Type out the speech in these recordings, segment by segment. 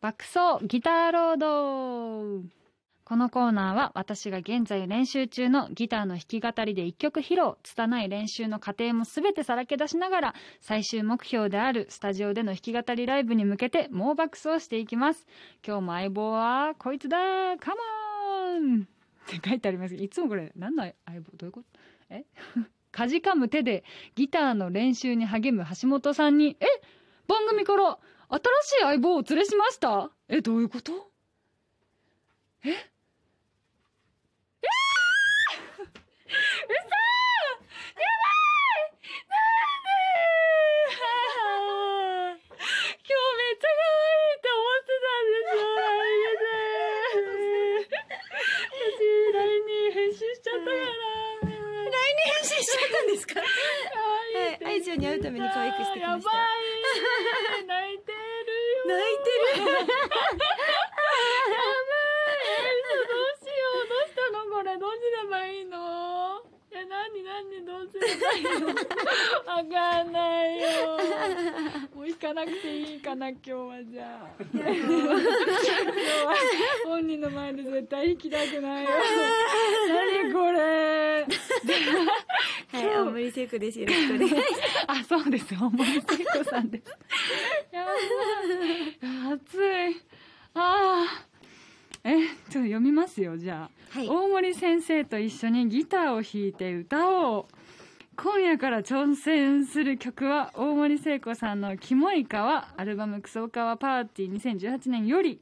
爆走ギターロード。このコーナーは私が現在練習中のギターの弾き語りで一曲披露拙い練習の過程も全てさらけ出しながら最終目標であるスタジオでの弾き語りライブに向けて猛爆走していきます。今日も相棒はこいつだカモン。って書いてありますいつもこれ何の相棒？どういうこと？え？かじかむ手でギターの練習に励む橋本さんに。え？番組から新しい相棒をお連れしました？えどういうこと？え？えー、嘘やばいなんで？今日めっちゃ可愛いって思ってたんですよ。私 LINE に返信しちゃったから LINE に返信しちゃったんですかはい、愛情に会うために可愛くしてきました。やばい うしようどうしたのこれ？どうすればいいの？え何何どうすればいいの？わかんないよもう行かなくていいかな今日はじゃあ今日は本人の前で絶対行きたくないよ何これ？はい、青森聖子です。よろしくお願いします。あ、そうです。大森聖子さんです。やばい。暑い。ああ。え、ちょっと読みますよ、じゃあ。はい大森先生と一緒にギターを弾いて歌おう。今夜から挑戦する曲は、大森聖子さんのキモい川、アルバムクソカワパーティー2018年より、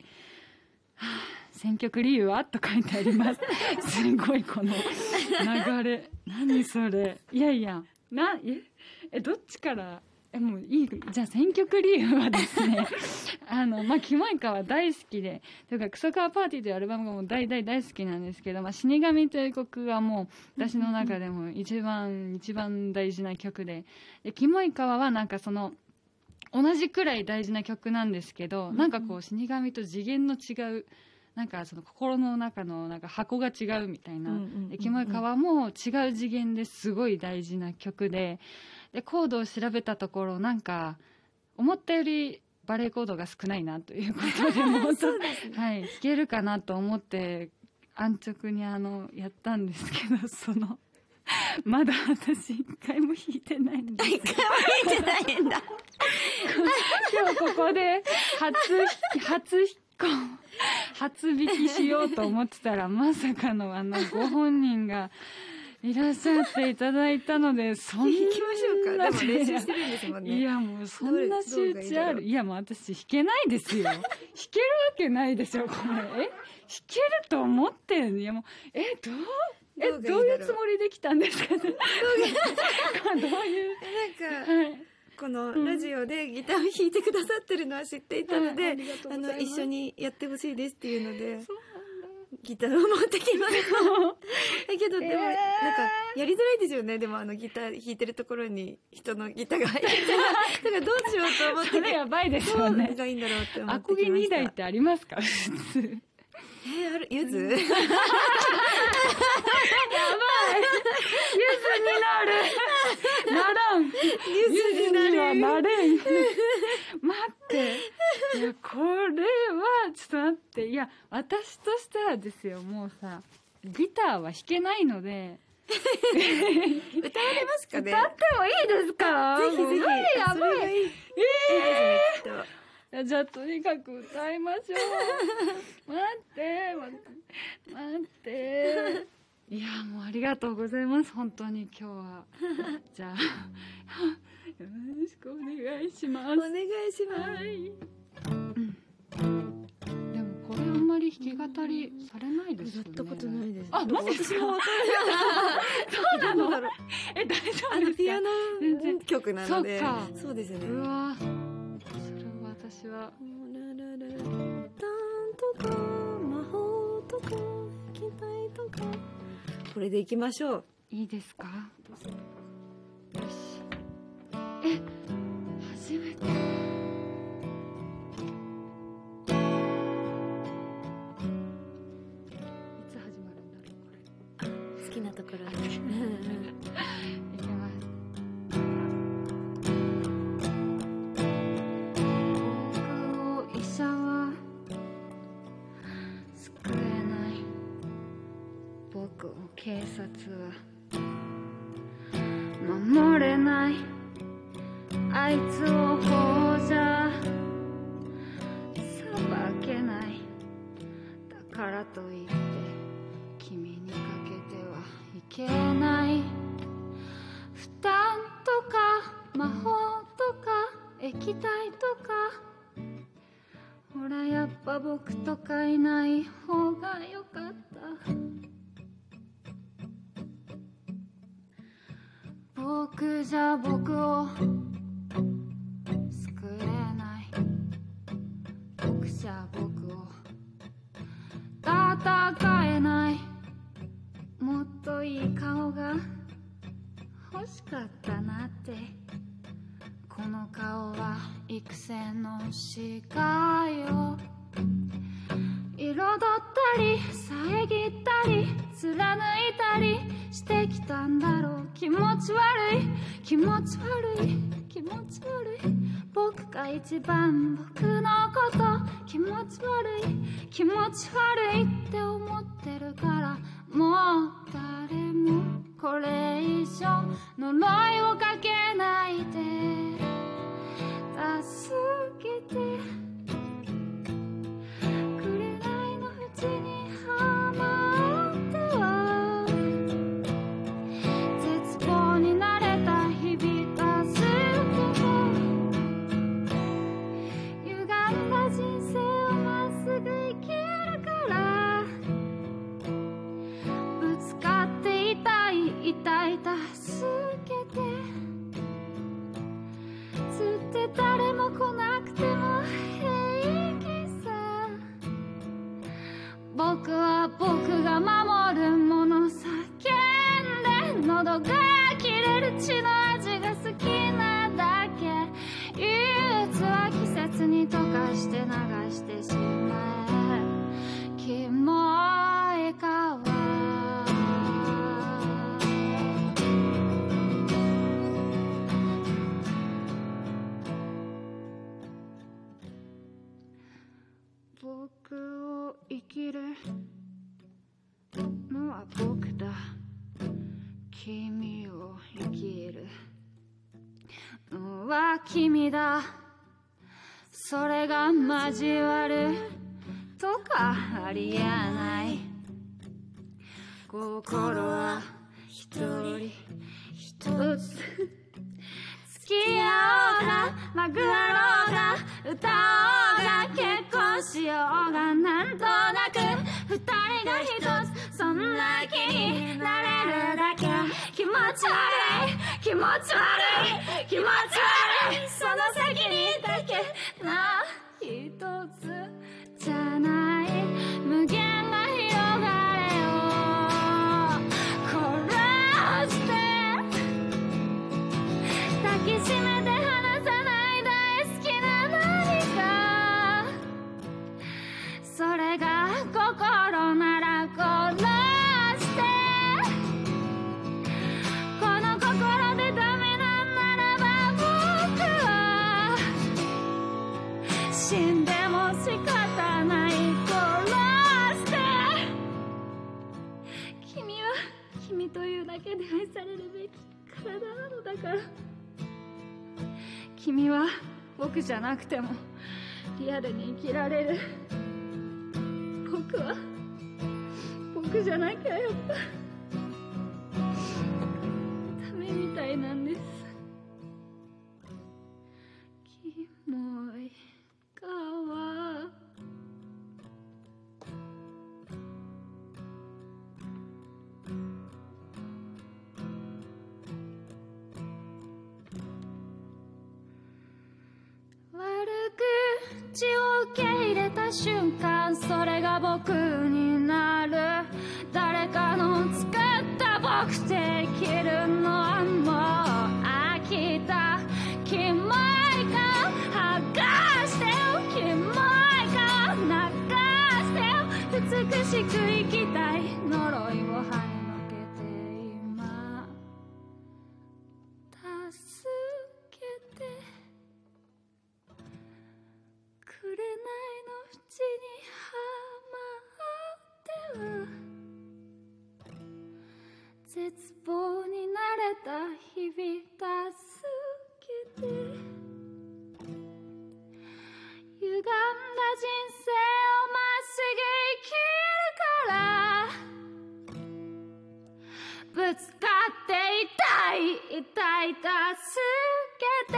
はあ選曲理由はと書いてあります。すごいこの流れ。何それ。いやいや、な、え、え、どっちから、え、もういい、じゃあ選曲理由はですね、あの、まあ、キモイカは大好きで、というか、クソカワパーティーというアルバムがもう大大大好きなんですけど、まあ、死神という曲がもう、私の中でも一番、一番大事な曲で、で、キモイカワはなんかその、同じくらい大事な曲なんですけど、なんかこう、死神と次元の違う、なんかその心の中のなんか箱が違うみたいな。キモイカワも違う次元ですごい大事な曲で、で、コードを調べたところ、なんか、思ったよりバレエコードが少ないなということで、もね。はい、弾けるかなと思って、安直にあの、やったんですけど、その、まだ私一回も弾いてないんです。一回も見てないんだ。今日ここで初、初引っ込初引きしようと思ってたら、まさかのあの、ご本人がいらっしゃっていただいたので、そんな。行きましょうか。でも練習してるんですもんね。いや、もうそんな集どれどうがいい中ある。いや、もう私弾けないですよ。弾けるわけないでしょ、これ。え？弾けると思ってんいや、もう、え、どう？え、どうがいうつもりで来たんですか？ね。どういう？なんか、はい。このラジオでギターを弾いてくださってるのは知っていたので、はいあの、一緒にやってほしいですっていうので、そうギターを持ってきました。だけど、でも、えーなんか、やりづらいですよね。でも、あの、ギター弾いてるところに人のギターが入ってて。だから、どうしようと思って、それやばいですよどうね。がいいんだろうって思アってコギ2きました。台ってありますか？普通。えー、ある、ゆず、ゆずになるならんゆずにはなれん待って。いや、これは、ちょっと待って。いや、私としてはですよ、もうさ、ギターは弾けないので、歌われますかね？歌ってもいいですか？ぜひぜひ。やばい。いい。いいですね、きっと。いやじゃあ、とにかく歌いましょう。待って、待って、待って。いや、もうありがとうございます。本当に今日は。じゃあ、よろしくお願いします。お願いします。はい。うんでもこれあんまり弾き語りされないですよね。やったことないです。あ、マジですか私もわかる。そうなの？え、大丈夫ですか？あの、ピアノ全然曲なので。そっかそうですね。うわそれは私は。ララララタンとか、魔これでいきましょう。いいですか？よし。え、初めて。いつ始まるんだろう、これ。好きなところで。警察は守れないあいつを法じゃ裁けないだからといって君にかけてはいけない。負担とか魔法とか液体とか。ほらやっぱ僕とかいない方がよかった。僕じゃ僕を救えない。僕じゃ僕を戦えない。もっといい顔が欲しかったなって。この顔は育成の鹿よ彩ったり遮ったり貫いたりしてきたんだろう。気持ち悪い気持ち悪い気持ち悪い。僕が一番僕のこと気持ち悪い気持ち悪いって思ってるから。もう誰もこれ以上呪いをかけないで。助けて。つは君だ。それが交わるとかありえない。心は一人一つ。付き合おうがまぐろうが歌おうが結婚しようがなんとなく二人が一つそんな気になれるだけ。気持ち悪い。持ち悪い。気持ち悪い。その先にだけな一つじゃない。無限な広がれを殺して。抱きしめ君は僕じゃなくてもリアルに生きられる。僕は僕じゃなきゃやっぱ。入れた瞬間それが僕になる。誰かの作った僕できるのはもう飽きた。キモい顔剥がしてよ。キモい顔流してよ。美しく生きたい。絶望になれた日々助けて歪んだ人生をまっすぐ生きるからぶつかって痛い痛い助けて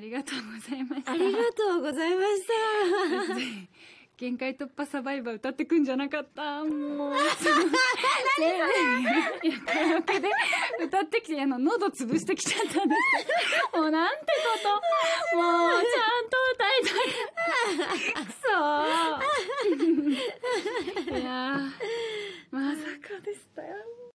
ありがとうございました。ありがとうございました。限界突破サバイバー歌ってくんじゃなかった。もう。いやカラオケで歌ってきてあの喉潰してきちゃったんもうなんてこと。もうちゃんと歌いたい。くそいやまさかでしたよ。